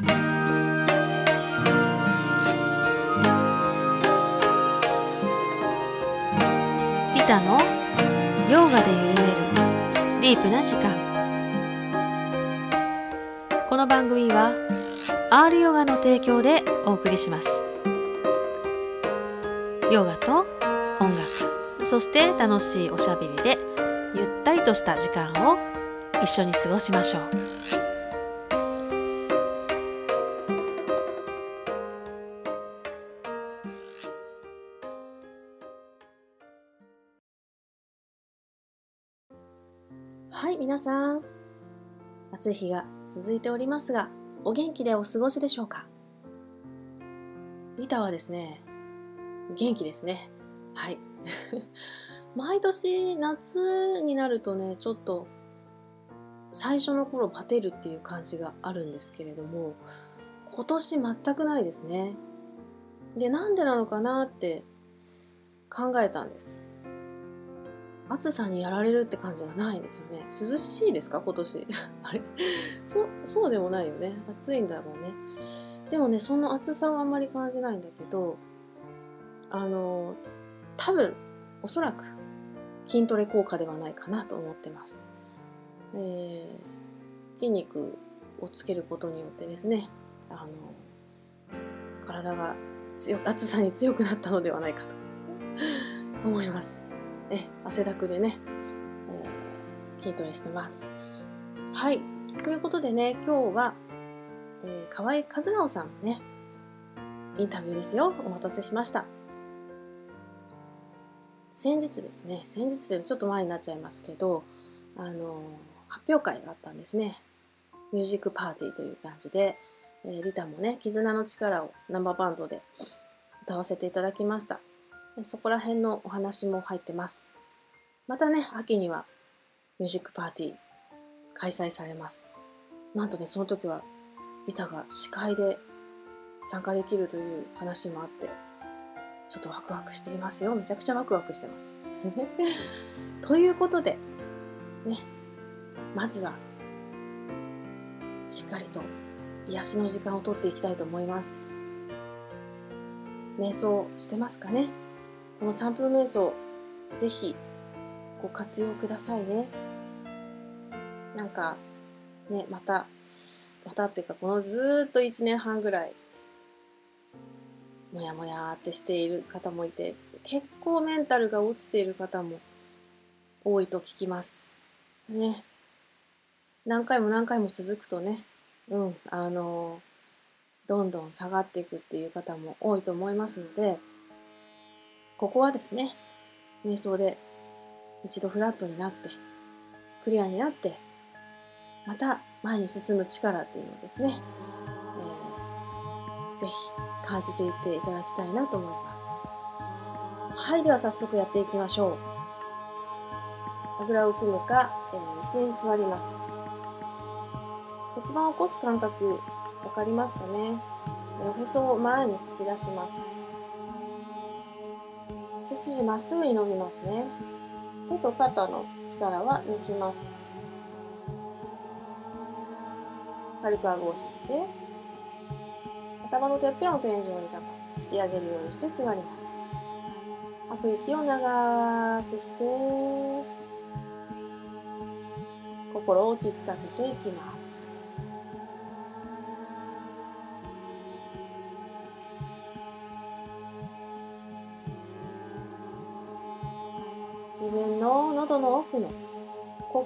リタのヨガで緩めるディープな時間。この番組は R ヨガの提供でお送りします。ヨガと音楽そして楽しいおしゃべりでゆったりとした時間を一緒に過ごしましょう。皆さん。暑い日が続いておりますがお元気でお過ごしでしょうか？リタはですね元気ですね。はい。毎年夏になるとねちょっと最初の頃バテるっていう感じがあるんですけれども今年全くないですね。でなんでなのかなって考えたんです。暑さにやられるって感じがないですよね。涼しいですか？今年。あれ？そそうでもないよね。暑いんだろうね。でもねその暑さはあんまり感じないんだけどあの多分おそらく筋トレ効果ではないかなと思ってます、えー、筋肉をつけることによってですねあの体が強暑さに強くなったのではないかと。思います。え汗だくでね、えー、筋トレしてます。はい。ということでね今日は、えー、河合和直さんのねインタビューですよ。お待たせしました。先日ですね先日でちょっと前になっちゃいますけどあの発表会があったんですね。ミュージックパーティーという感じで、えー、リタもね「絆の力」を生バンドで歌わせていただきました。そこら辺のお話も入ってますまたね秋にはミュージックパーティー開催されますなんとねその時はリタが司会で参加できるという話もあってちょっとワクワクしていますよ。めちゃくちゃワクワクしてます。ということで、ね、まずは、しっかりと癒しの時間をとっていきたいと思います。瞑想してますかね？この3分瞑想、ぜひご活用くださいね。なんか、ね、また、またっていうか、このずっと1年半ぐらい、もやもやってしている方もいて結構メンタルが落ちている方も多いと聞きます。ね。何回も何回も続くとね、うん、あの、どんどん下がっていくっていう方も多いと思いますので、ここはですね、瞑想で一度フラットになって、クリアになって、また前に進む力っていうのをですね、えー、ぜひ感じていっていただきたいなと思います。はい、では早速やっていきましょう。あぐらを組むか、えー、椅子に座ります。骨盤を起こす感覚、わかりますかね？おへそを前に突き出します。背筋まっすぐに伸びますね。手と肩の力は抜きます。軽く顎を引いて、頭のてっぺんを天井に高く突き上げるようにして座ります。吐く息を長くして、心を落ち着かせていきます。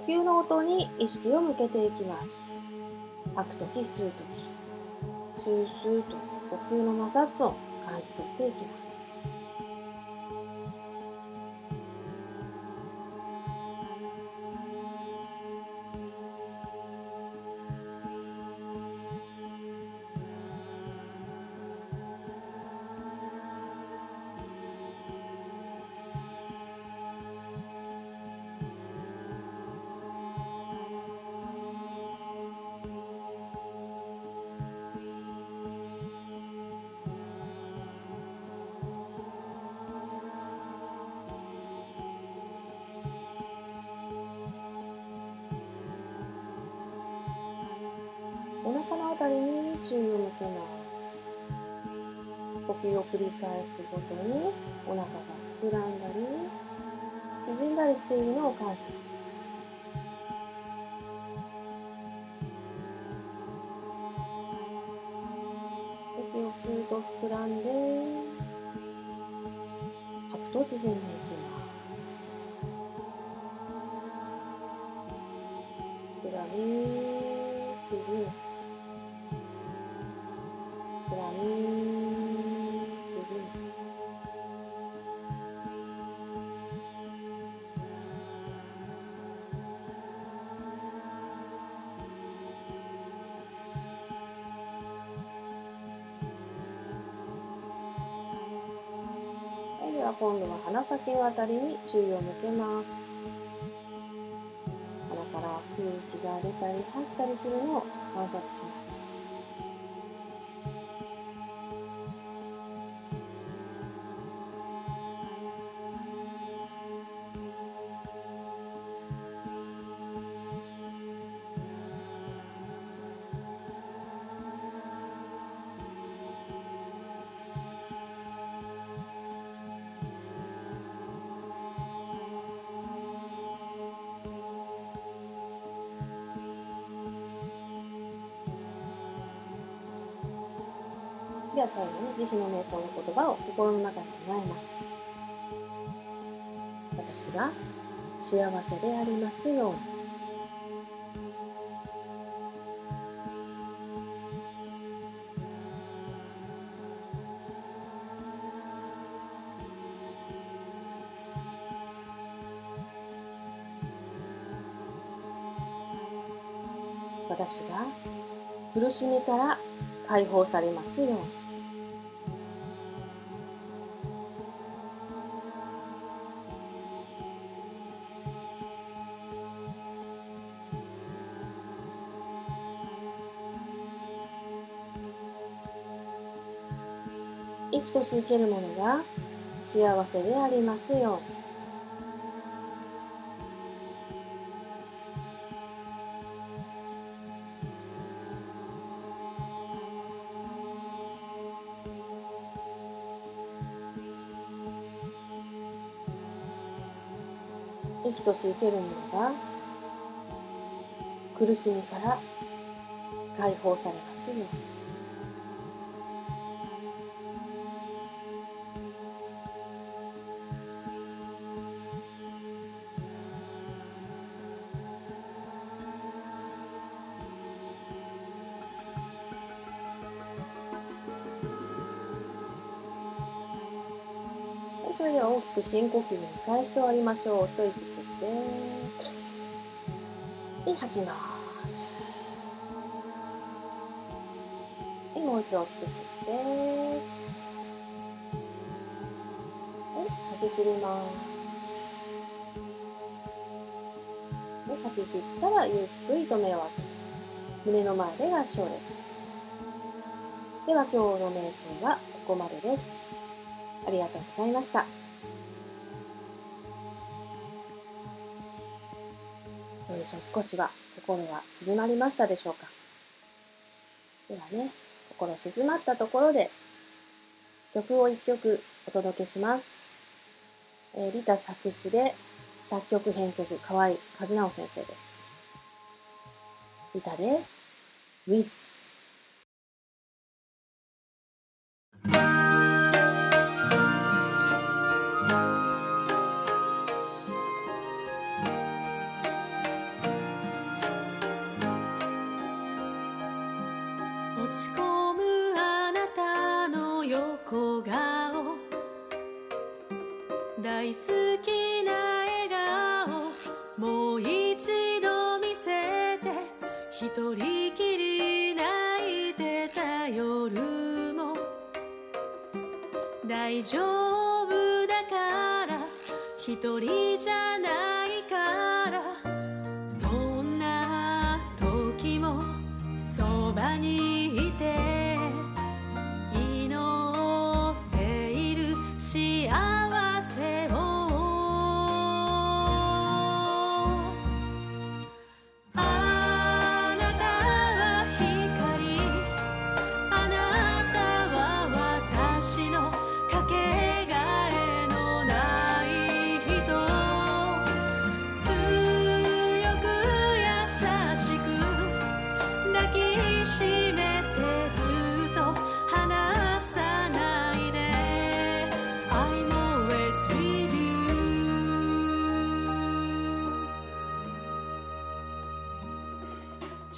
吸の音に意識を向けていきます。吐くとき、吸うとき、スースーと呼吸の摩擦を感じ取っていきます。あたりに注意を向けます。呼吸を繰り返すごとにお腹が膨らんだり縮んだりしているのを感じます。息を吸うと膨らんで吐くと縮んでいきます。鼻先のあたりに注意を向けます。鼻から空気が出たり入ったりするのを観察します。では最後に慈悲の瞑想の言葉を心の中に唱えます。私が幸せでありますように。私が苦しみから解放されますように。し生けるものが幸せでありますように生きとし生けるものが苦しみから解放されますようにそれでは大きく深呼吸を2回して終わりましょう。一息吸って、吐きます。もう一度大きく吸って、吐き切ります。吐き切ったらゆっくりと目を開けて、胸の前で合掌です。では今日の瞑想はここまでです。ありがとうございました。どうでしょう少しは心が静まりましたでしょうか？ではね、心静まったところで曲を一曲お届けします。えー、リタ作詞で作曲編曲河合和直先生です。リタで With 一人きり泣いてた夜も。大丈夫だから一人じゃないから。どんな時もそばにい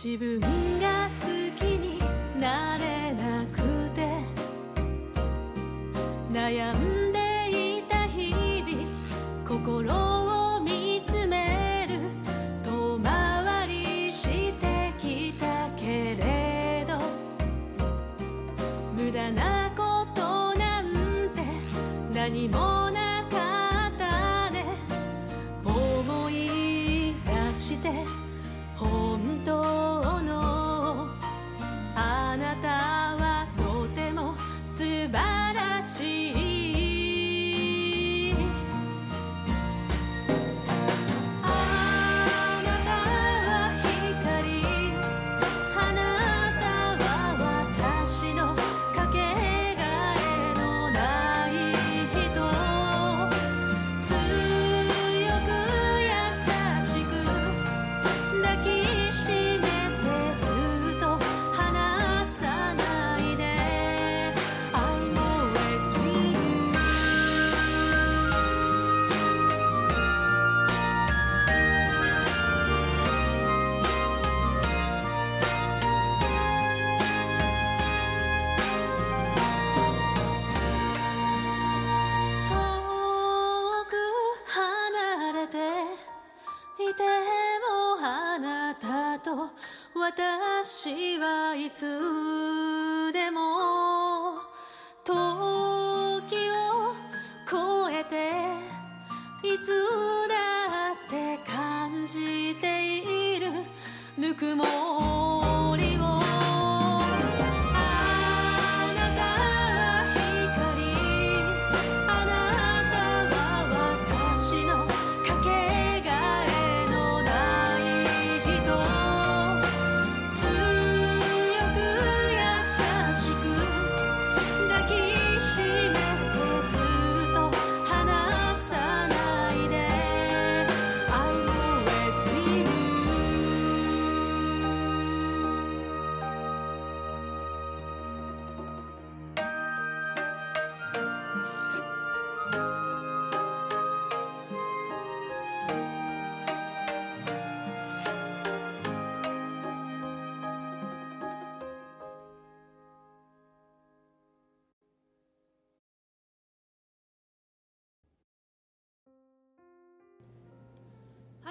自分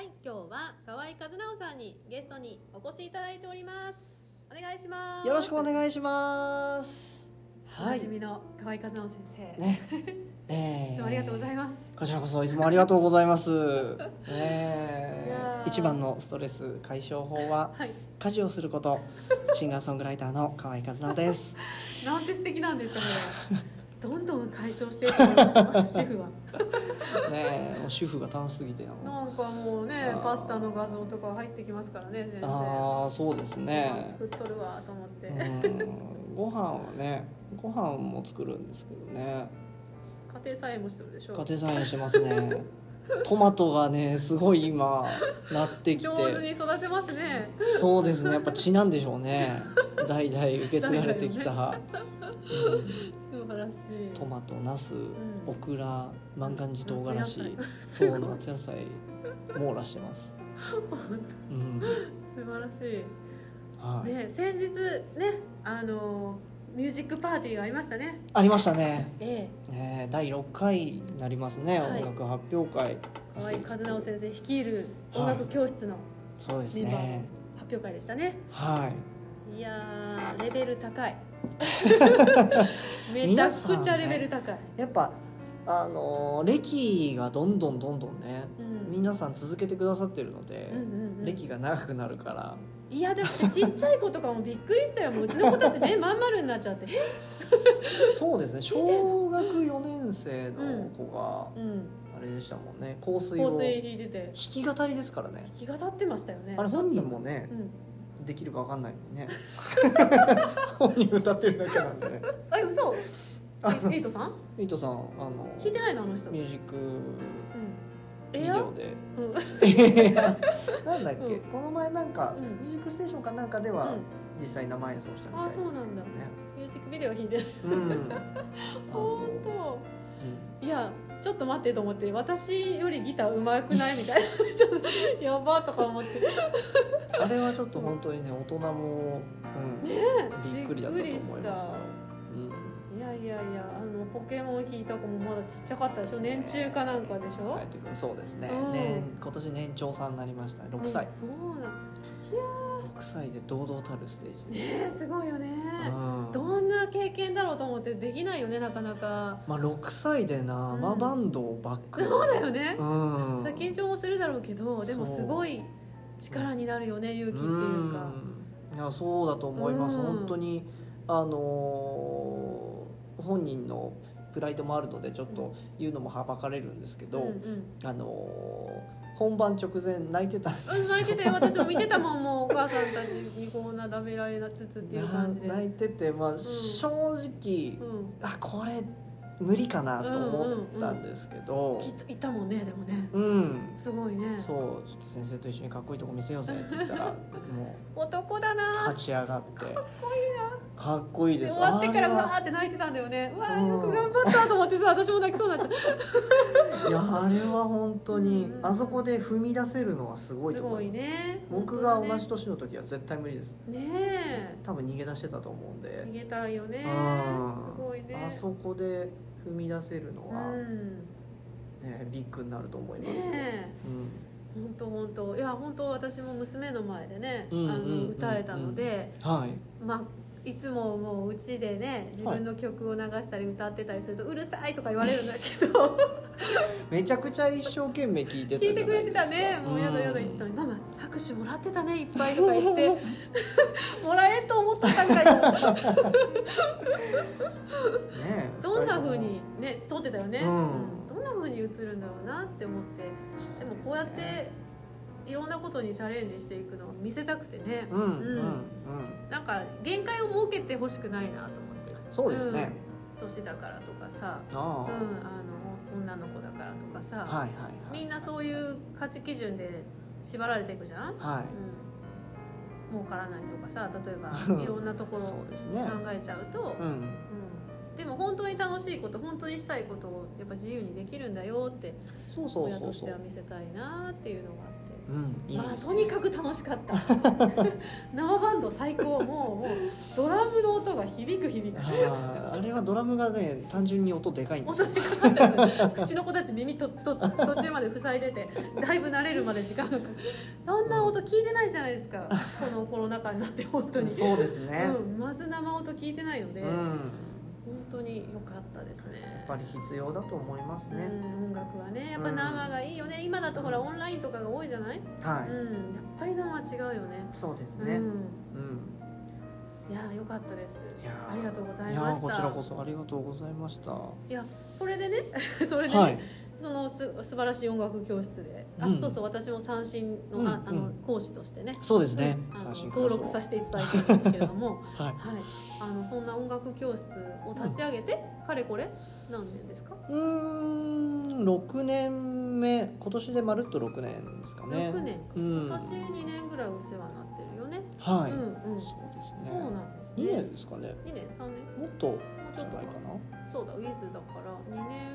はい今日は河合和直さんにゲストにお越しいただいておりますお願いしますよろしくお願いします。おはい。なじみの河合和直先生、ね。えーいつもありがとうございますこちらこそいつもありがとうございます。いねやー一番のストレス解消法ははい家事をすること。シンガーソングライターの河合和直です。なんて素敵なんですかね どんどん解消していくんです私主婦は。ねもう主婦が楽しすぎてななんかもうねパスタの画像とか入ってきますからね先生。ああそうですね。作っとるわと思って、うん。ご飯はねご飯も作るんですけどね。家庭菜園もしてるでしょ家庭菜園してますね。トマトがねすごい今なってきて。上手に育てますね。そうですね。やっぱ血なんでしょうね。代々受け継がれてきた、うん素晴らしい。トマトナス、ん。オクラ万願寺唐辛子。そう夏野菜。網羅してます、うん。素晴らしい。はい。ね先日ねあのミュージックパーティーがありましたね。ありましたね、ええ。えー第6回になりますね、はい。音楽発表会。河合和直先生率いる音楽教室のそうですね。発表会でしたね。はい。いやーレベル高いめちゃくちゃレベル高い、やっぱあのー歴がどんどんどんどんね、うん。皆さん続けてくださってるので、うんうんうん。歴が長くなるから。いやでもちっちゃい子とかもびっくりしたよ。もううちの子たち目まん丸になっちゃって。えそうですね。小学4年生の子がうん。あれでしたもんね。香水香を。弾水引いてて。き語りですからね。気が立ってましたよね。あれ本人もねうんできるか分かんないのにね。本人歌ってるだけなんで。ねあ嘘えエイトさん？エイトさんあの弾いてないのあの人。ミュージックうん。ビデオで。うん なんだっけ、うん。この前なんか、うん。ミュージックステーションかなんかでは、うん。実際生演奏したみたいですけどね。あそうなんだ。ミュージックビデオ弾いてない。うん。本当。いやちょっと待ってと思って私よりギター上手くないみたいな。ちょっとやばとか思って。あれはちょっと本当にね大人も、うんびっくりだったと思います。よびっくりした。いやいやいやあのポケモン引いた子もまだちっちゃかったでしょ。年中かなんかでしょ、帰ってくるそうですね、うん。年今年年長さんになりましたね。6歳、うんそうなん6歳で堂々たるステージで、ねえすごいよね、うん経験だろうと思ってできないよねなかなか。まあ6歳で生バンドをバック。にそうだよね、うん。それ緊張もするだろうけどでもすごい力になるよね勇気っていうか。うん。いやそうだと思います、うん。本当にあのー本人のプライドもあるのでちょっと言うのもはばかれるんですけど、うんうん。あのー本番直前泣いてた泣いてて私も見てたもんもうお母さんたちにこんなダメられつつっていう感じで。泣いてて、まあ正直、うん。あこれ無理かなと思ったんですけど。きっといたもんねでもね。うん、すごいね。そうちょっと先生と一緒にかっこいいとこ見せようぜって言ったらも 男だうな。立ち上がって。かっこいいなかっこいいでです。終わってからわーって泣いてたんだよね。うわうん。ーよく頑張ったと思ってさ私も泣きそうになっちゃう いやあれは本当に、うん。うんあそこで踏み出せるのはすごいすごいと思います。ね。僕が同じ本年の時は絶対無理です。ねね多分逃げ出してたと思うんえで。逃げたいよね。すうん。ごいね。あそこで踏み出せるのは、うん。ね、ビッグになると思いますよ、ねえ。本当本当。いや本当私も娘の前でね、うんあうんうんうん。の歌えたので、うん、はい。まあいつももううちでね自分の曲を流したり歌ってたりすると、うるさいとか言われるんだけど。めちゃくちゃ一生懸命聞いてた聞いてくれてたね。もうやだやだ言ってたのに「ママ拍手もらってたねいっぱい」とか言って。もらえんと思ったんかよねどんな風にね撮ってたよね、うん。どんな風に映るんだろうなって思って。でもこうやっていろんなことにチャレンジしていくのを見せたくてね、うん。うん。うん、なんか限界を設けてほしくないなと思って。そうですね、うん、年だからとかさ、うん、あの女の子だからとかさ、はいはいはい。みんなそういう価値基準で縛られていくじゃん、はい。うん、儲からないとかさ。例えば いろんなところそうですね。考えちゃうと、うん。うん、でも本当に楽しいこと本当にしたいことをやっぱ自由にできるんだよってそうそう。親としては見せたいなっていうのが。うんいいまあ、とにかく楽しかった。生バンド最高。もうもうドラムの音が響く響く。あれはドラムがね単純に音でかいんです。よ音でかかったです。うちの子たち耳とと途中まで塞いでてだいぶ慣れるまで時間がかかる。そんな音聞いてないじゃないですか。このコロナ禍になって本当に。そうですね。うん、まず生音聞いてないので、うん、本当に良かったですね。やっぱり必要だと思いますね、うん、音楽はね。やっぱ生がいいよね、今だとほらオンラインとかが多いじゃない、はい、うん、やっぱり生は違うよね。そうですね、うん、うん。いやー良かったです。いやーありがとうございやました。ーこちらこそありがとうございました。いやそれでね。それでね、はいそのす素晴らしい音楽教室で、あうん。そうそう私も三振の,、うんああのうん。講師としてね。そうですね。登録させていただいてるんですけれども。はい。はい、あのそんな音楽教室を立ち上げて、かれこれ何年ですか、うーん6年目。今年でまるっと6年ですかね。6年か、うん。私2年ぐらいお世話になってるよね。はい、うんうん。そうですね。そうなんですね。2年ですかね。2年3年？もっともうちょっとかな。そうだウィズだから2年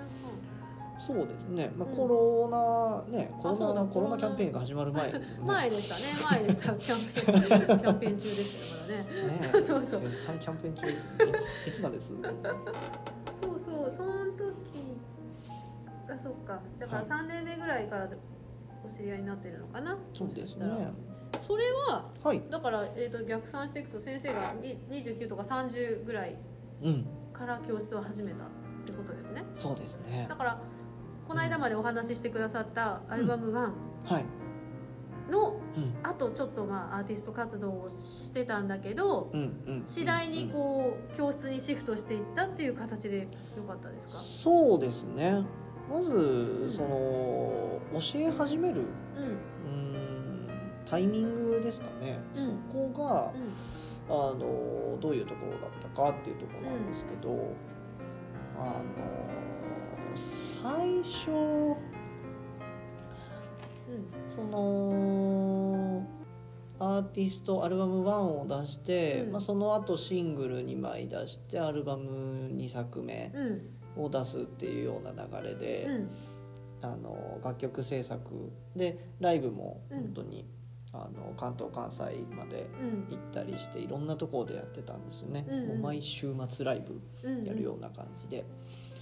そうですね、まあ、うん。コロナねコロナコロナキャンペーンが始まる前。前でしたね。前でした。キャンペーンキャンペーン中でしたからね。ね そうそう。絶賛キャンペーン中いつまですそうそう。その時あそっか。だからはい。3年目ぐらいからお知り合いになってるのかな？そうですね。それははい。だから、えー、と逆算していくと先生がに29とか30ぐらいうん。から教室を始めたってことですね。そうですね。だからこの間までお話ししてくださったアルバム1はい、のうん、あとちょっとまあアーティスト活動をしてたんだけど次第にこう教室にシフトしていったっていう形でよかったですか？そうですね。まずその教え始めるうん。タイミングですかね、うん。そこがうん。あのどういうところだったかっていうところなんですけど、あの最初うんそのアーティストアルバム1を出して、うん。まあ、その後シングル2枚出してアルバム2作目うん。を出すっていうような流れで、うん。あの楽曲制作でライブもうん。本当に、あの関東関西までうん。行ったりしていろんなところでやってたんですよね、うんうん。もう毎週末ライブうんやるような感じで、へえ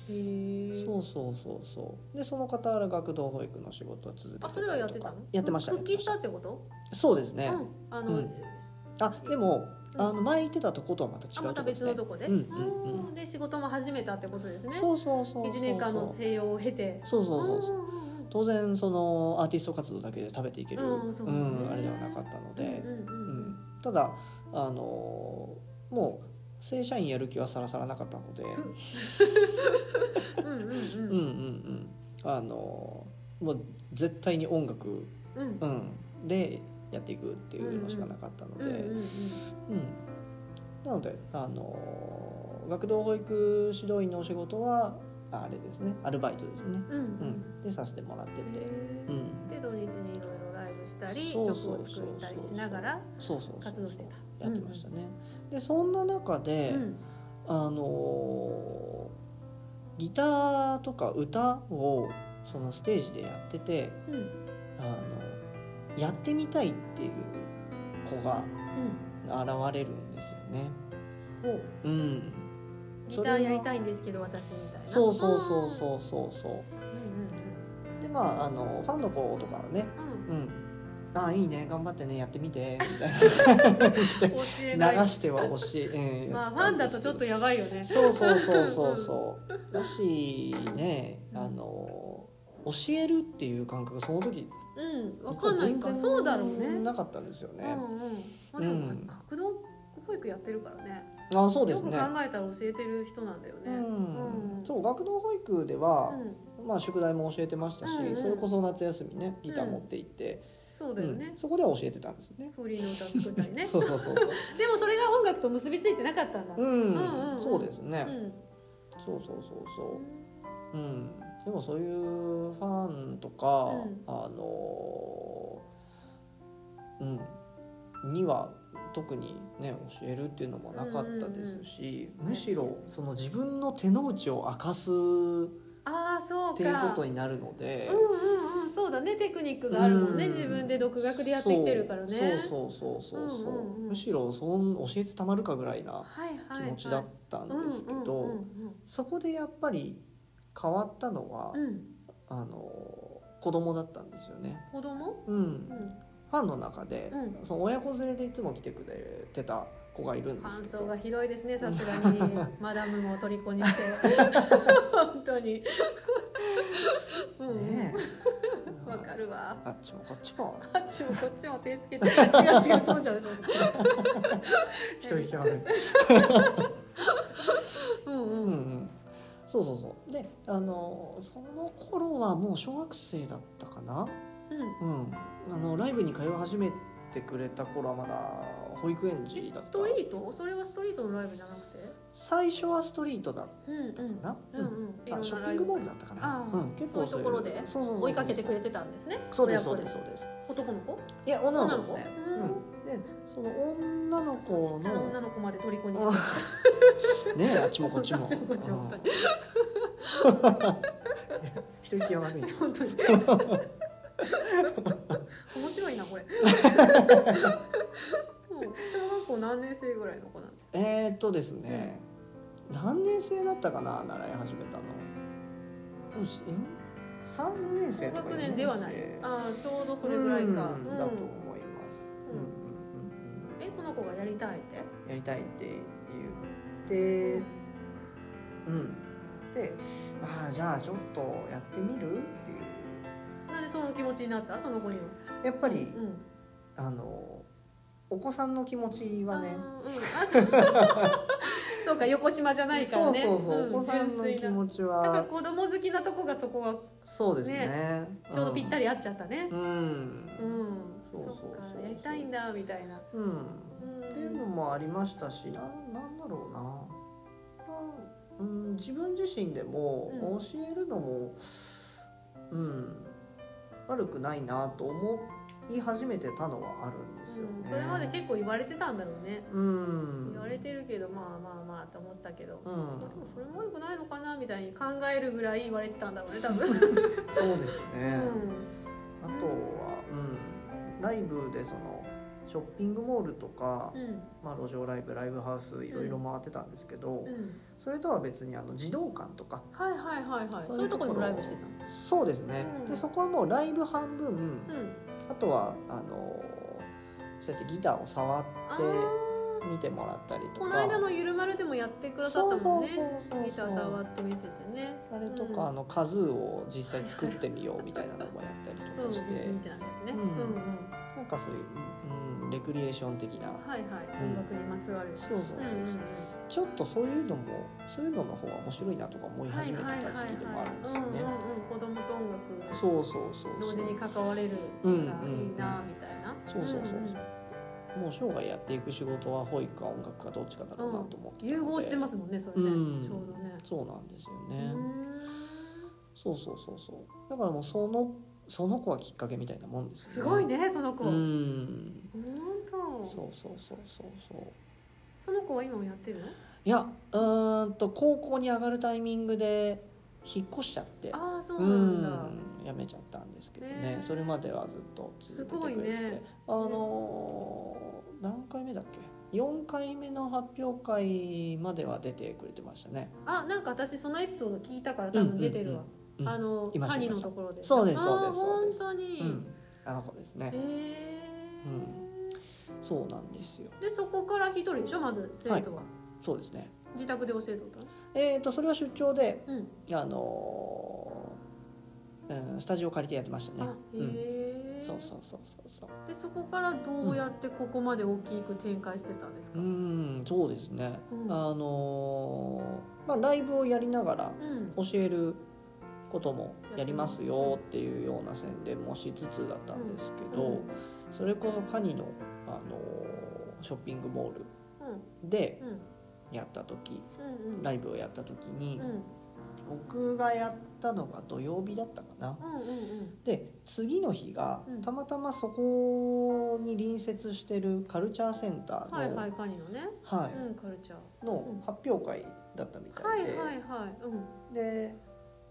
そうそうそうそう。でその傍ら学童保育の仕事を続けてたあそれはやってたの？やってました復帰したやってこと？そうですね、うん。あの、うん。あでも、うん。あの前行ってたとことはまた違うとこあまた別のとこで、うんうんうん。で仕事も始めたってことですね。そうそうそうそう1年間の静養を経て。そうそうそうそう。当然そのアーティスト活動だけで食べていける、うんあれではなかったので、うんうんううんん。ただあのもう正社員やる気はさらさらなかったので、うん。うんうんうん。うんうんあのもう絶対に音楽、うん。うん、でやっていくっていうのしかなかったので、なのであの学童保育指導員のお仕事はあれですね。アルバイトですね、うんううん。ん、でさせてもらってて、うん、で土日にしたり曲を作ったりしながら活動してた。やってましたね、でそんな中で、うん。あのギターとか歌をそのステージでやっててうん。うんあのやってみたいっていう子が現れるんですよね。ほう。うん、ギターやりたいんですけど私みたいな。そうそうそうそうそうそう。うんうんでまああのファンの子とかはね、うんうん。うん、あいいね頑張ってねやってみてみたいな。流しては教え、うんまあファンだとちょっとやばいよね。そうそうそうそう。そうだしねあの教えるっていう感覚その時うんわ実かんない。かそうだろうね。なかったんですよね、うんうん。まあでもうん。学童保育やってるからね。あそうですね。よく考えたら教えてる人なんだよね。うん。うん。そう学童保育では、うん。まあ、宿題も教えてましたし、うんうん。それこそ夏休みねギター持って行って、そうだよね。うん。そこでは教えてたんですよね。フリーの歌作ったりね。そうそうそうでもそれが音楽と結びついてなかったんだ。うん、うんうんうん。そうですね、うん。そうそうそうそう。うん。でもそういうファンとか、うん。あのうん。には特にね教えるっていうのもなかったですし、むしろその自分の手の内を明かすっああそうか。ていうことになるので、うんうんうんそうだね。テクニックがあるもんね、うん。自分で独学でやってきてるからね。そうそうそうそうそう,、うんうんうん。むしろそん教えてたまるかぐらいなはいはい、はい、気持ちだったんですけど、そこでやっぱり変わったのは、うんうん。あの子供だったんですよね。子供？うん、うん。ファンの中で、うん。その親子連れでいつも来てくれてた子がいるんですけどが広いですねさすがに。マダムも虜にして。本当に。うん。うんねえ。わかるわ。あっちもこっちも。あっちもこっちも手つけて。違う違うそうじゃないそうじゃない。うんううんんうん。そうそうそう。であのその頃はもう小学生だったかな。うん。うん。あのライブに通い始めてくれた頃はまだ保育園児だった。ストリート？それはストリートのライブじゃなくて？最初はストリートだったかな、うんうんあショッピングモールだったかな。ああ。うん、結そういう。ところでそうそうそうそう。追いかけてくれてたんですね。そうですそうですそうです。男の子？いや女の子です。ね。うん、でその女の子っちゃな女のの子まで虜にして。ねあっちもこっちも。あっちもこっちも本当に一息が悪い。本当に面白いなこれ。うん。小学校何年生ぐらいの子なの？えー、っとですね、何年生だったかな習い始めたの。うんしん3年生高とか学年ではないああちょうどそれぐらいか、うん。うん。だと思います、うん。うん。うんえその子がやりたいって？うん、やりたいって言ってうん。でああじゃあちょっとやってみる？なんでその気持ちになった？その子には。やっぱりうん。あのお子さんの気持ちはね。そう。か横島じゃないからね。そうそうそう、んお子さんの気持ちだか子供好きなとこがそこはそうですね。ちょうどぴったり合っちゃったね。うん、うん。うん、そうそう。そうやりたいんだみたいな。うん。うん。っていうのもありましたしななんだろうな、まあうん、自分自身でもうん。教えるのも、うん、悪くないなと思い始めてたのはあるんですよね。うんそれまで結構言われてたんだろうね。うん。言われてるけどまあまあまなって思ってたけど、うん。でもそれも悪くないのかなみたいに考えるぐらい言われてたんだろうね多分、そうですね、うあとは、うん、ライブでそのショッピングモールとか、んうん。まあ、路上ライブライブハウスいろいろ回ってたんですけど、うん。それとは別にあの児童館とかはいはいはいはい。そそうういううところにもライブしてたの？そうですね、うん。でそこはもうライブ半分うん。あとはあのそうやってギターを触っあてー。見てもらったりとか。この間の「ゆるまる」でもやってくださったもんね。そうそうそうそうギター触って見せてね。あれとか、うん。あのカズーを実際作ってみようみたいなのもやったりとうんかして、みたいなやつね、うん。うんうん。なんかそういう、うん、レクリエーション的な。はいはいうん。音楽にまつわる、そうそうそうそう、うんうんうん。ちょっとそういうのもそういうのの方が面白いなとか思い始めてた時期でもあるんですよね。うんうんうん、子供と音楽そうそうそう同時に関われるからいいなみたいな、そうそうそうそう。もう生涯やっていく仕事は保育か音楽かどっちかだろうなと思ってたので。融合してますもんねそれね、うん。ちょうどね。そうなんですようね、ん。そうそうそうそう。だからもうそのその子はきっかけみたいなもんですすごいねその子、う本ん当。そうそうそうそうそう。その子は今もやってるの？いやうーんと高校に上がるタイミングで引っ越しちゃって。ああそうなんだ、うんやめちゃったんですけどね。ねそれまではずっと続けてくれてて、ね。あのー何回目だっけ？4回目の発表会までは出てくれてましたね。あなんか私そのエピソード聞いたから多分出てるわ、うんうん。うんうん。あのカニのところで。そうですそうですあーそうです。本当に、うん。あの子ですね。へえそうなんですよ。でそこから一人でしょ？まず生徒は、そうですね。自宅で教えておったの？えー、とそれは出張でうん。あのーうん、スタジオ借りてやってましたね。あへうん。え、そうそうそうそうそう。でそこからどうやってここまで大きく展開してたんですか、ううんんそうですね、うん。あのーまあライブをやりながら教えることもやりますよっていうような宣伝もしつつだったんですけど、うん。それこそカニの、あのーショッピングモールでうん。やった時うんうん。ライブをやった時に、うん。僕がやったのが土曜日だったかな。うんうんうん。で次の日がうん。たまたまそこに隣接してるカルチャーセンターの,、はいはいカニのね、はい。うんカルチャー。の発表会だったみたいで、はいはいはい。うん。で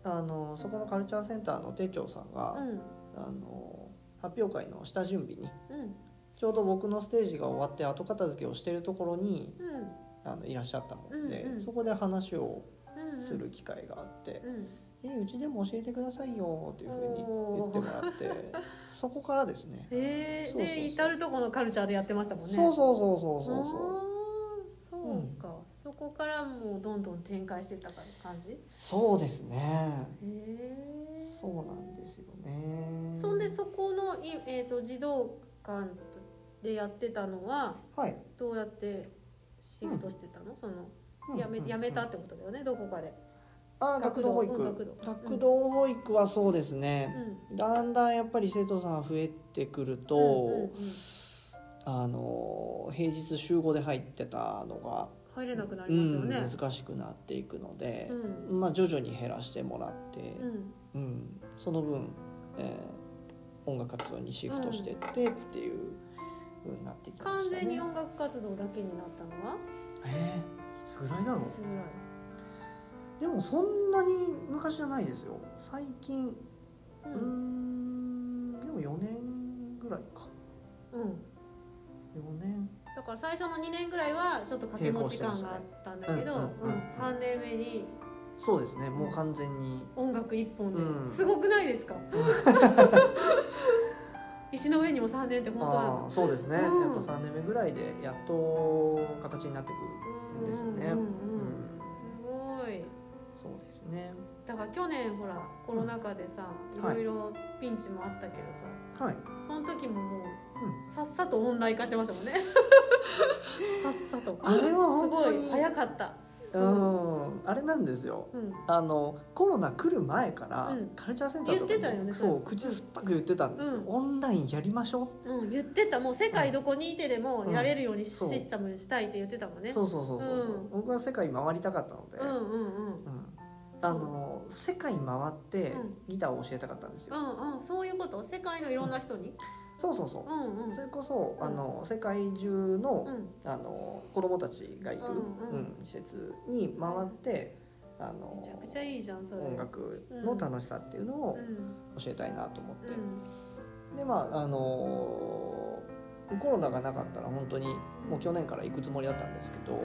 あのそこのカルチャーセンターの店長さんが、うん。あの発表会の下準備にうんちょうど僕のステージが終わって後片付けをしてるところにうん。あのいらっしゃったもんで、うんうん。そこで話をうんする機会があってうん「えうちでも教えてくださいよ」っていうふうに言ってもらって そこからですね。へえそうそうそう。で至るとこのカルチャーでやってましたもんね。そうそうそうそうそう。そうそうか、そこからもうどんどん展開してった感じ？へそうですね。えそうなんですよね。そんでそこのい、えー、と児童館でやってたのははい。どうやってシフトしてたの、そのうん。やめうん。やめたってことだよね？どこかで。あ学童保育。学童。保育はそうですうね、ん。だんだんやっぱり生徒さん増えてくると、うんうんうん。あの平日週5で入ってたのが、入れなくなうりますよん、ね、難しくなっていくので、うまあ、徐々に減らしてもらって、うん。うん。その分、えー音楽活動にシフトしてってっていうなってきま完したね。全に音楽活動だけになったのは？えーいつぐらいだろう？いつぐらい？でもそんなに昔じゃないですよ。最近。うん。でも4年ぐらいか。うん。4年。だから最初の2年ぐらいはちょっと掛け持ち感があったんだけど、ね。うん。うん3年目にそうですね。もう完全に。音楽一本で、うん。すごくないですか？石の上にも3年って本当あはあそうですね、うん。やっぱ3年目ぐらいでやっと形になってくるんですよね。うんうんうんうん。すごい。そうですね。だから去年ほらコロナ禍でさ、いはい。ろいろピンチもあったけどさはい。その時ももう、うさっさとオンライン化してましたもんね。さっさと。あれは本当にすごい。早かったうん。あれなんですよ。うん。あのコロナ来る前から、うん。カルチャーセンターとか言ってたよねそれ。そう口酸っぱく言ってたんですよ、うん。オンラインやりましょううん、言ってた。もう世界どこにいてでもやれるようにそう。システムにしたいって言ってたもんね。そうそうそうそうそう、うん。僕は世界回りたかったので、うんうんうん。うん。あの世界回ってうん。ギターを教えたかったんですよ、うんうん。そういうこと？世界のいろんな人に、そうそうそう、うんうん。それこそ、うん。あの世界中の,、うん。あの子供たちがいる、うんうん。施設に回ってあのめちゃくちゃいいじゃんそれ。音楽の楽しさっていうのをうん。教えたいなと思って、うん。でまああのコロナがなかったら本当にもう去年から行くつもりだったんですけど、うん。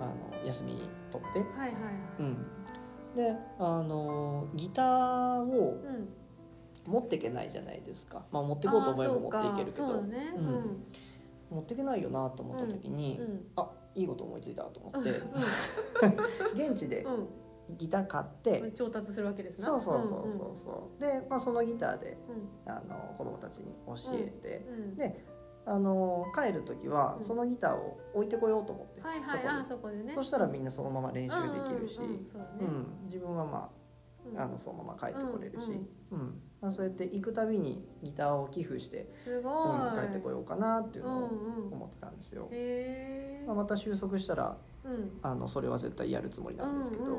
あの休み取って、はいはい。うん、であのギターをうん持っていけないじゃないですか、まあ、持っていこうと思えば持っていけるけど。ね。うん。うん。持っていけないよなと思った時に、うん。あいいこと思いついたと思って。現地でうん。ギター買って、うん調達するわけですな。そうそうそうそうそう。で、まあ、そのギターでうん。あの子供たちに教えて、うん。うん。であの帰る時はうん。そのギターを置いてこようと思って、はいはい。あそこそこでね。にそしたらみんなそのまま練習できるし、うん自分はまうん。ああのそのまま帰ってこれるし、ううんそうやって行くたびにギターを寄付して、すごい。うん、帰ってこようかなっていうのをうんうん。思ってたんですよ、へえまあ、また収束したらうん。あのそれは絶対やるつもりなんですけど、うんうん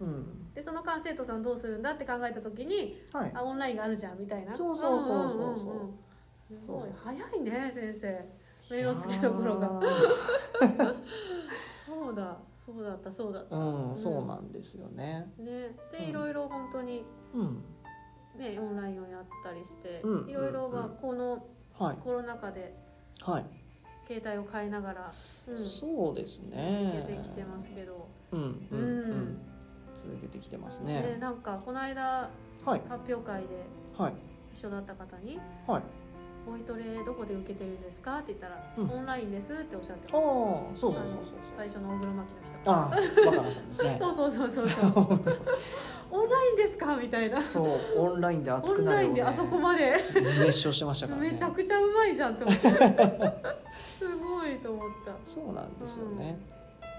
うん。うん。でその間生徒さんどうするんだって考えた時にはい。あオンラインがあるじゃんみたいな。そうそうそうそうそう。んんんん。すごい早いね先生。目の付けどころが。そうだそうだったそうだった。ーうん。そうなんですよね。ね。うん。でいろいろ本当にうんねオンラインをやったりしてうんいろいろまあうん。このはい。コロナ禍ではい、携帯を変えながらうん。そうです続ねけてきてますけど。うんうんううん。ん続けてきてますね。ねなんかこの間はい。発表会ではい。一緒だった方にはい「ボイトレどこで受けてるんですか?」って言ったら「うんオンラインです」っておっしゃってああまそうそうそうそう。あの最初の大黒摩季の人。ああ若菜さんですね。そうそうそうそうそう オンラインですか？みたいな。そうオンラインで熱オンくなるを、ね、ラインであそこまで。熱唱してましたからね。めちゃくちゃうまいじゃんって思って。すごいと思った。そうなんですよね、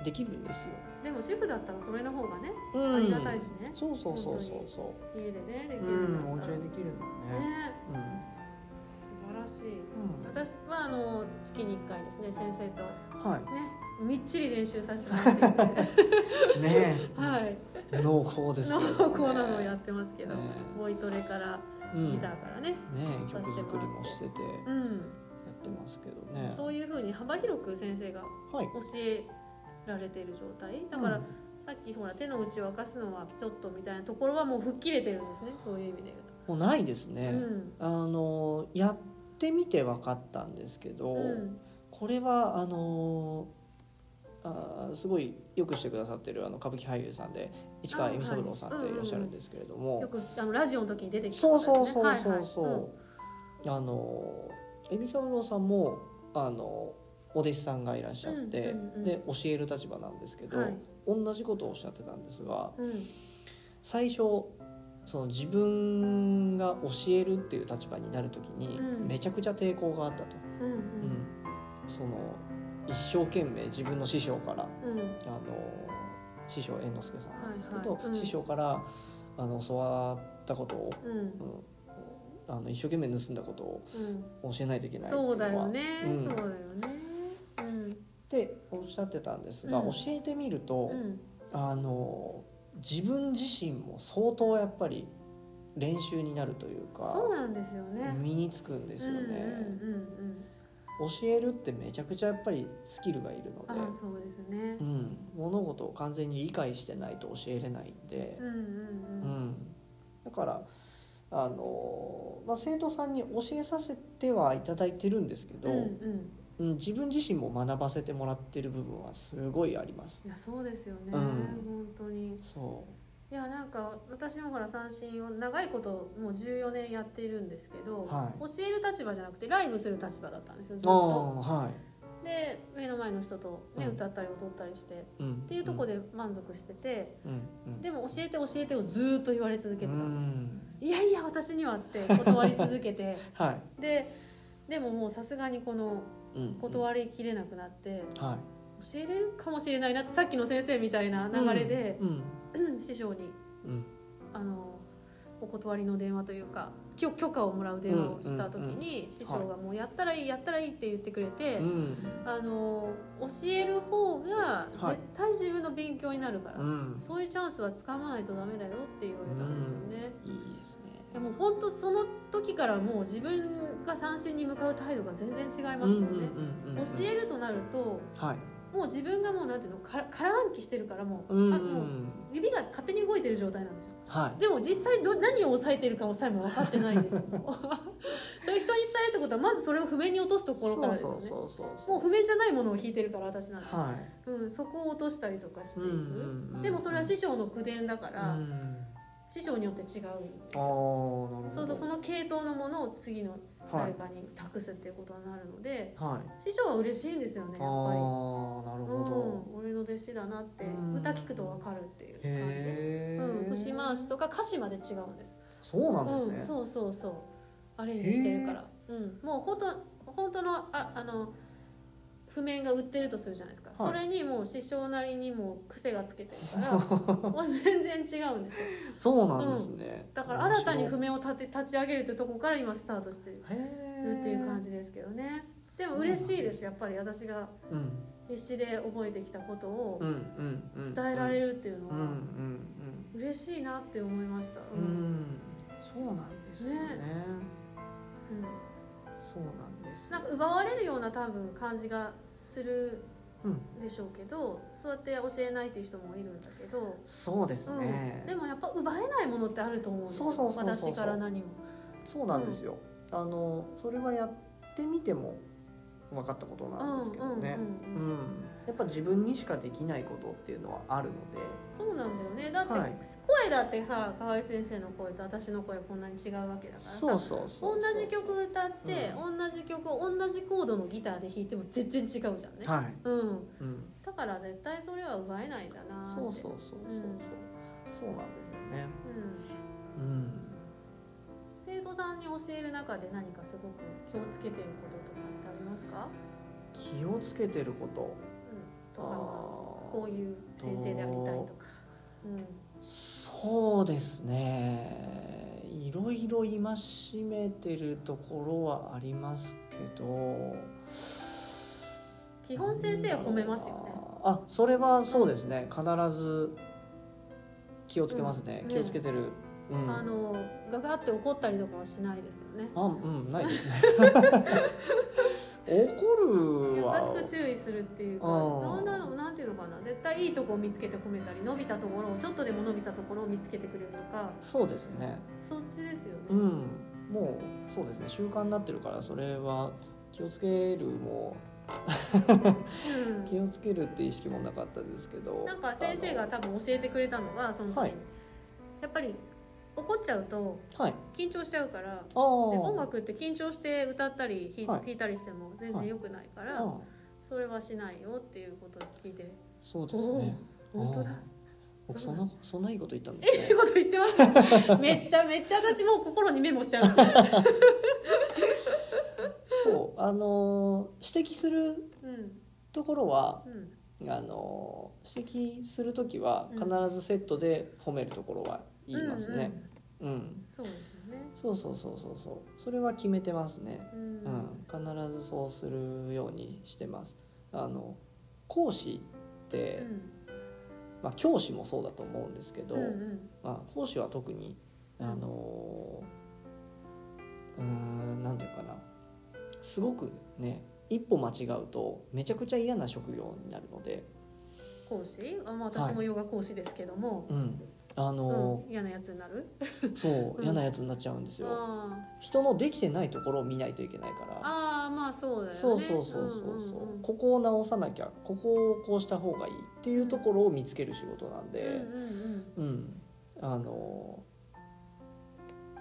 できるんですよ、でも主婦だったらそれの方がね、うん、ありがたいしね。そうそうそうそうそ家でねできうるうんだったら。家でできるのね。ね。うんらしい。うん。私はあの月に1回ですね先生とはねみっちり練習させてもらっていて。い ねはい。え濃厚ですよね。濃厚なのをやってますけど、ねボイトレからうん。ギターからね、ねえ曲作りもしててやうんって。ますけどね。そういうふうに幅広く先生がはい。教えられている状態。だから、うん。さっきほら手の内を明かすのはちょっとみたいなところはもう吹っ切れてるんですねそういう意味で言うと。もうないですね、うん。あのやってみて分かったんですけど、うん。これはあのあーすごいよくしてくださってるあの歌舞伎俳優さんで市川恵美三郎さんっていらっしゃるんですけれども、よくあのラジオの時に出てきたそうそうそうそうそう、はいはいあの恵美三郎さんもあのお弟子さんがいらっしゃって、うんうんうん。で教える立場なんですけど、はい。同じことをおっしゃってたんですがうん。最初その自分が教えるっていう立場になる時にうん。めちゃくちゃ抵抗があったと、うんうん。その一生懸命自分の師匠からあの師匠猿之助さんなんですけど、はいはい。うん。師匠からあの教わったことを、あの一生懸命盗んだことをうん。教えないといけないっていうのはそうだよね、うん。そうだよね。うん。っておっしゃってたんですが、うん。教えてみると、うん。あの自分自身も相当やっぱり練習になるというかそうなんですよね。身につくんですよね、うんうんうん教えるってめちゃくちゃやっぱりスキルがいるのうん、であそうですね。うん、物事を完全に理解してないと教えれないんで。う、んうんううん。んだからあの、まあ、生徒さんに教えさせてはいただいてるんですけど、うんうんうん、自分自身も学ばせてもらってる部分はすごいあります。いやそうですよね、うん。本当に。そいやなんか私もほら三振を長いこともう14年やっているんですけど、はい。教える立場じゃなくてライブする立場だったんですよずっと。あはい。で目の前の人と、ねうん。歌ったり踊ったりして、うん、っていうところで満足してて、でも教えて教えてをずーっと言われ続けてたんですよ、うん。いやいや私にはって断り続けて。はい、ででももうさすがにこのうん、断りきれなくなって、はい。教えれるかもしれないなってさっきの先生みたいな流れで、うん。師匠にうん。あのお断りの電話というか許許可をもらう電話をした時に、師匠がもうやったらいいやったらいいって言ってくれて、うん。あの教える方がはい。絶対自分の勉強になるから、うん。そういうチャンスはつかまないとダメだよって言われたんですよね。いいですねでも本当その時からもう自分が三振に向かう態度が全然違いますよね。教えるとなるとはい。もう自分がもうなんていうのから空暗記してるからもう,、うんあもう指が勝手に動いてる状態なんですよ。はい。でも実際ど何を抑えてるかをさえも分かってないんですよ。そういう人に伝えるってことはまずそれを譜面に落とすところからですよね。もう譜面じゃないものを弾いてるから私なんて、はい。うん、そこを落としたりとかしていく、うんうんうんでもそれは師匠の口伝だから、うん師匠によって違うんですなるほど。そうそうその系統のものを次のはい誰かに託すっていうことになるので、はい。師匠は嬉しいんですよねやっぱり。ああなるほど。うん、俺の弟子だなってうん。歌聞くと分かるっていう感じ、うん、節回しとか歌詞まで違うんです。そうなんですね。うん、そうそうそう。アレンジしてるから、うん、もう本当本当のああの譜面が売ってるとするじゃないですか、はい。それにもう師匠なりにもう癖がつけてるから 全然違うんですよ。そうなんですね。だから新たに譜面を立て立ち上げるってとこから今スタートしてるっていう感じですけどね。でも嬉しいですやっぱり私がうん。必死で覚えてきたことをうんうんうん伝えられるっていうのは。うんうん嬉しいなって思いました、うん。うん。そうなんですよね。ね。うん。そうなんです。なんか奪われるような多分感じがするうん。でしょうけどそうやって教えないっていう人もいるんだけど、そうですね。うん、でもやっぱ奪えないものってあると思うんです私から何も。そうなんですよ。あのそれはやってみても分かったことなんですけどね。うんうんうんうん。うんやっぱ自分にしかできないことっていうのはあるので。そうなんだよね。だって、はい。声だってさ河合先生の声と私の声こんなに違うわけだからさ。そうそうそう同じ曲歌って、同じ曲を同じコードのギターで弾いても全然違うじゃんね、はい、うん、うん、だから絶対それは奪えないんだなそうそうそうそうそう、うんそうなんですよね。うん。うん。生徒さんに教える中で何かすごく気をつけてることとかってありますか、気をつけてること。うん、とかこういう先生でありたいとか、うん、そうですね。いろいろ戒めてるところはありますけど。基本先生褒めますよね。あそれはそうですね。必ず気をつけますね、うん。ね気をつけてる、うん、あのガガって怒ったりとかはしないですよね。あうんないですね 怒るは優しく注意するっていうかうん。なんなんていうのかな。絶対いいとこを見つけて褒めたり伸びたところをちょっとでも伸びたところを見つけてくれるとか。そうですね。そっちですよね、うん。もうそうですね。習慣になってるからそれは気をつけるもうん。気をつけるって意識もなかったですけど。なんか先生が多分教えてくれたのがその時に、はい。やっぱり怒っちゃうと緊張しちゃうからああで音楽って緊張して歌ったり弾い,、たりしても全然良くないから、ああそれはしないよっていうことを聞いて。そうですね。本当だ。僕そんなそんないいこと言ったんでいいすねこと言ってますよ。めっちゃめっちゃ私もう心にメモしてある。そうあのー指摘するうん。ところはうん。あのー指摘する時はうん必ずセットで褒めるところは言いますねうん。うんうん、そうですよね。そうそうそうそうそう。それは決めてますね。うん。うん、必ずそうするようにしてます。あの講師って、まあ、教師もそうだと思うんですけど、うんうん。まあ、講師は特にあのうーんなんていうかな。すごくね一歩間違うとめちゃくちゃ嫌な職業になるので、講師？あ、まあ、私もヨガ講師ですけども、うんあうのん嫌なやつになる？そううん。嫌なやつになっちゃうんですよ、あ人のできてないところを見ないといけないから。ああーまあそうだよね。そうそうそうそうそう,、んんんここを直さなきゃここをこうした方がいいっていうところを見つける仕事なんうんでうんうん。うん、あの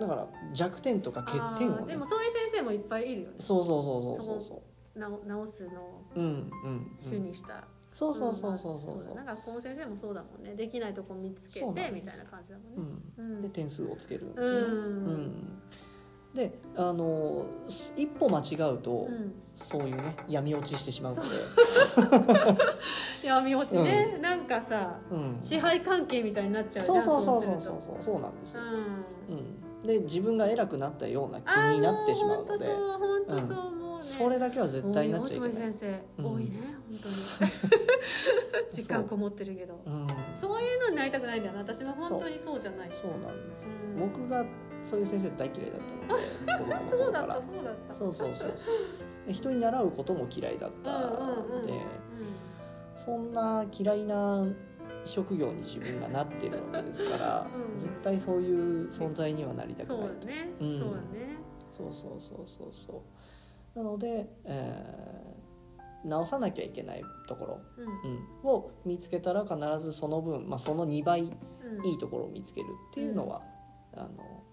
だから弱点とか欠点をね。でもそういう先生もいっぱいいるよね。そうそうそうそうそうそ直直すのを。ううんうん、うん、主にした、そうそうそうそう。そうだそうなんかこの先生もそうだもんね。できないとこ見つけてみたいな感じだもんね。う、うん。ん、で点数をつけるんですよ、うん。うん。であのす一歩間違うと、うん。そういうね闇落ちしてしまうので。闇落ちね、なんかさうん。支配関係みたいになっちゃうそうんそうそうそうそうそう。そうなんですよ、ううん、で自分が偉くなったような気になってしまうので。本当そう本当そう、ねそれだけは絶対になっちゃいけ大ない。島先生、うん。多いね本当に実感こもってるけどうん、そういうのになりたくないんだよな。私も本当にそうじゃない。そう。なんです、うん。僕がそういう先生大嫌いだったので そうだったそうだった。そうそうそうそう。で人に習うことも嫌いだったので、うん。そんな嫌いな職業に自分がなってるわけですから、うん。絶対そういう存在にはなりたくそうないだね、うん。そうだね。そうそうそうそうそうなので、えー直さなきゃいけないところ、うん。うん、を見つけたら必ずその分、まあ、その2倍うん。いいところを見つけるっていうのは、あの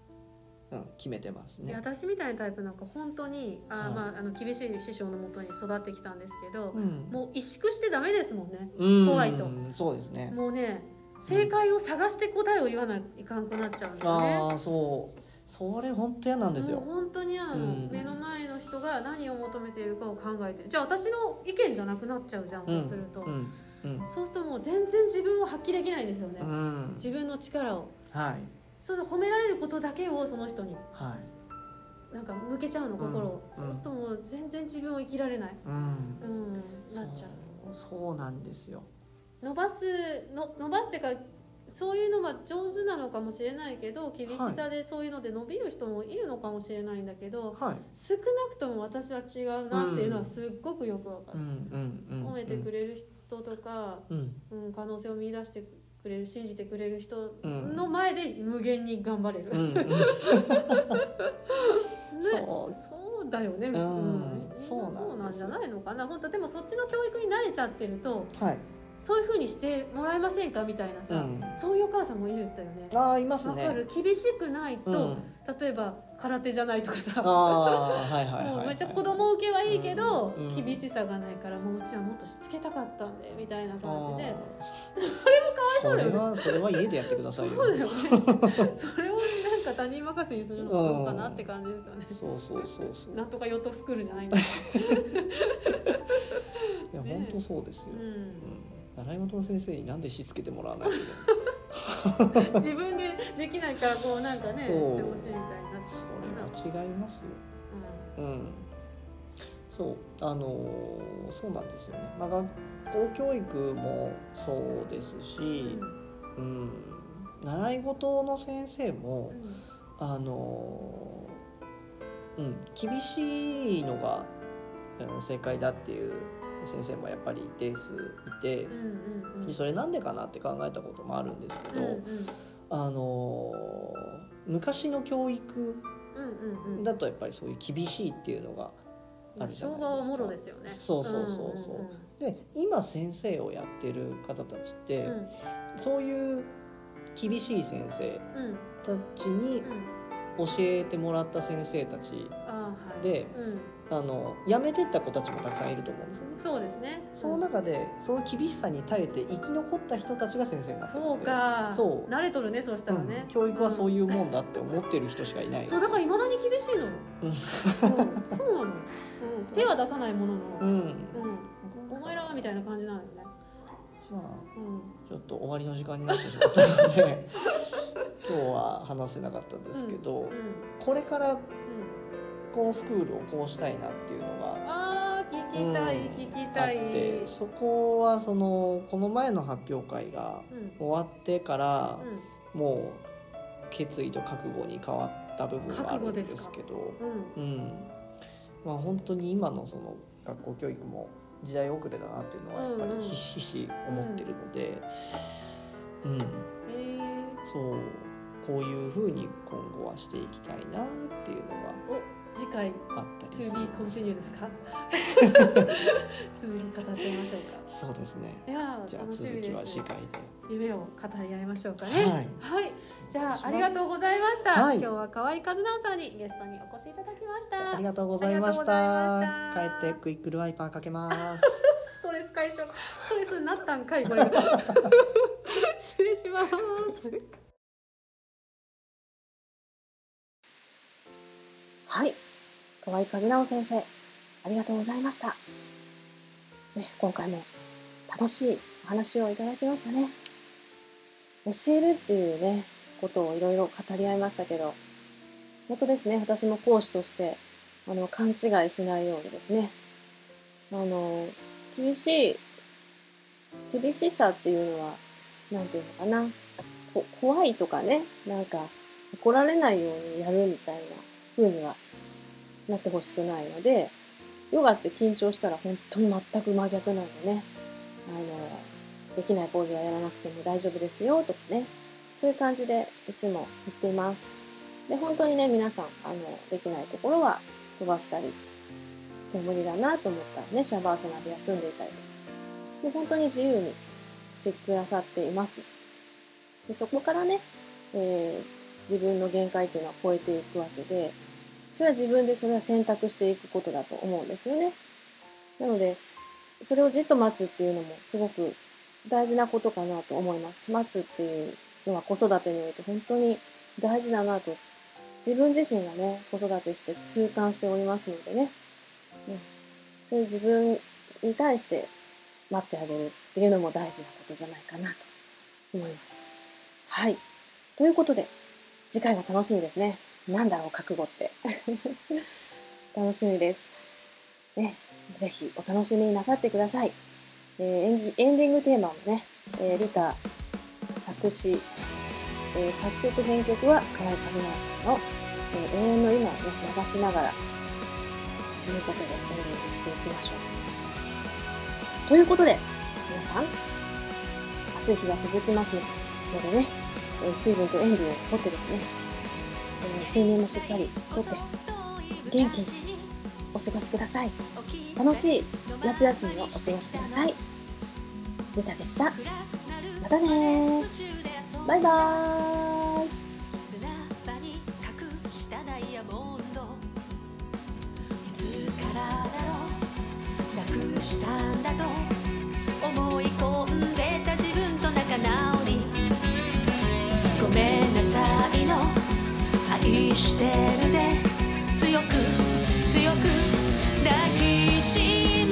うん、決めてますね。で私みたいなタイプなんか本当にあー、はい。まあ、あの厳しい師匠のもとに育ってきたんですけど、うん。もう萎縮してダメですもんね。うん。怖いと。そうですね。もうね正解を探して答えを言わないかんくなっちゃうんだよね。ああそうそれ本当嫌なんですよ。本当に嫌なの、うん。目の前の人が何を求めているかを考えてる。じゃあ私の意見じゃなくなっちゃうじゃん、そうすると、うん。うん。そうするともう全然自分を発揮できないんですよね、うん。自分の力を。はい。そうすると褒められることだけをその人に。はい。なんか向けちゃうの心を、うん。そうするともう全然自分を生きられない、うん。うん、なっちゃうそうなんですよ。伸ばすの伸ばすっていうかそういうのは上手なのかもしれないけど厳しさでそういうので伸びる人もいるのかもしれないんだけど、はい。少なくとも私は違うなっていうのはすっごくよくわかる、うんうんうん褒めてくれる人とか、うん。うん、可能性を見出してくれる信じてくれる人の前で無限に頑張れる、ねそう。そうだよね、ん。そそうんですなんじゃないのかな。本当でもそっちの教育に慣れちゃってるとはいそういうふうにしてもらえませんかみたいなさ、うん。そういうお母さんもいるんだよね。ああいますね。わかる。厳しくないと、うん。例えば空手じゃないとかさめっちゃ子供受けはいいけど、うんうん。厳しさがないからもううちはもっとしつけたかったんでみたいな感じで。それもかわいそうだよね。それはそれは家でやってくださいよ。そうだよね。それをなんか他人任せにするのはどうかなって感じですよね、そうそうそうそう。なんとかヨットスクールじゃないんだ いやね本当そうですよ、ううんん習い事の先生になんでしつけてもらわないとい 自分でできないからこうなんかねしてほしいみたいになっちゃそうれは違いますよ。ううん。そうあのーそうなんですよね、まあ、学校教育もそうですし、うん、習い事の先生もんうん。あのーうん。厳しいのが正解だっていう先生もやっぱり一定数いてうんうんうん。でそれなんでかなって考えたこともあるんですけど、うんうんあのー昔の教育うんうんうん。だとやっぱりそういう厳しいっていうのがあるじゃないですか。ですよね。そうそうそうそう。で今先生をやってる方たちって、うん。うんそういう厳しい先生うん。うんたちにうん。教えてもらった先生たちでうんあの辞めてった子たちもたくさんいると思うんですよね。そうですね。その中でその厳しさに耐えて生き残った人たちが先生になってるそうか。そう。慣れとるねそうしたらね。うん。教育はそういうもんだって思ってる人しかいない、そうだからいまだに厳しいの。よ、うん。うん、そうなの、うん、手は出さないものの、ううん。んお前らはみたいな感じなのよね、まあうん、ちょっと終わりの時間になってしまったので 今日は話せなかったんですけど、うん。これからうんこのスクールをこうしたいなっていうのがあー聞きたい、うん聞きあたい。ってそこはそのこの前の発表会がうん。終わってからうもう決意と覚悟に変わった部分があるんですけどんうん。うん。まあ本当に今のその学校教育も時代遅れだなっていうのはやっぱうん。うんりひしひし思ってるので、うん、えそう。こういうふうに今後はしていきたいなっ回があったり To す。be continue ですか？続き語っちゃいましょうか。そうですね。いやーじゃあ続きは次回で。夢を語り合いましょうかね。はい。じゃお願いします。あありがとうございました、はい。今日は河合和直さんにゲストにお越しいただきました。ありがとうございました。帰ってクイックルワイパーかけます。ストレス解消ストレスになったんかいこれ 失礼します。はい河合和直先生ありがとうございました、ね、今回も楽しいお話をいただきましたね。教えるっていうねことをいろいろ語り合いましたけど本当ですね私も講師としてあの勘違いしないようにですね。あの厳しい厳しさっていうのは何て言うのかな。こ怖いとかねなんか怒られないようにやるみたいな風にはなってほしくないのでヨガって緊張したら本当に全く真逆なんでね。あのできないポーズはやらなくても大丈夫ですよとかね。そういう感じでいつも言っています。で本当にね皆さんあのできないところは飛ばしたり今日無理だなと思ったらねシャバーサナで休んでいたりとか。もう本当に自由にしてくださっています。でそこからね、えー、自分の限界っていうのは超えていくわけでそれは自分でそれは選択していくことだと思うんですよねなのでそれをじっと待つっていうのもすごく大事なことかなと思います待つっていうのは子育てにおいて本当に大事だなと自分自身がね子育てして痛感しておりますのでね、うん、そういう自分に対して待ってあげるっていうのも大事なことじゃないかなと思います。はい。ということで、次回が楽しみですね。なんだろう、覚悟って。楽しみです。ね、ぜひお楽しみになさってください。えー、エンディングテーマもね、えー、リタ作詞、えー、作曲編曲は河合和直さんの、えー、永遠の今をね流しながらということでエンディングしていきましょうということで皆さん暑い日が続きますのでね、え、水分と塩分をとってですね、え、睡眠もしっかりとって元気にお過ごしください。楽しい夏休みをお過ごしください。リタでした。またねバイバーイ。砂場に隠したダイヤモンドいつからだろう。なくしたんだと思い込んでた自分と仲直り。ごめんなさいの。愛してるで。強く強く抱きしめ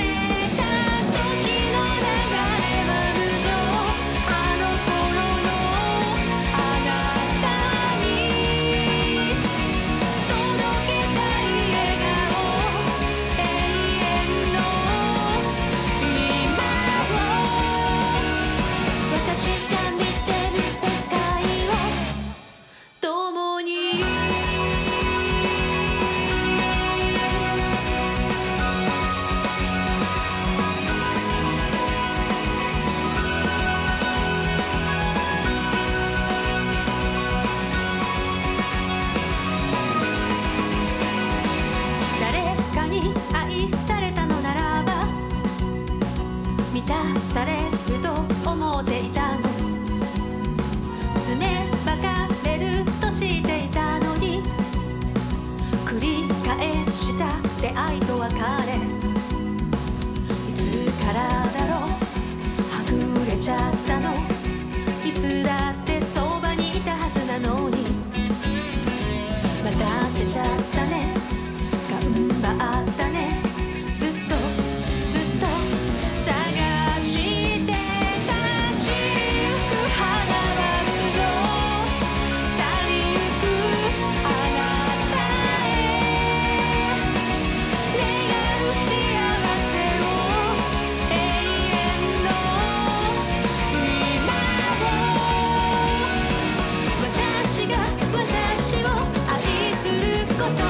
こと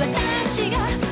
私が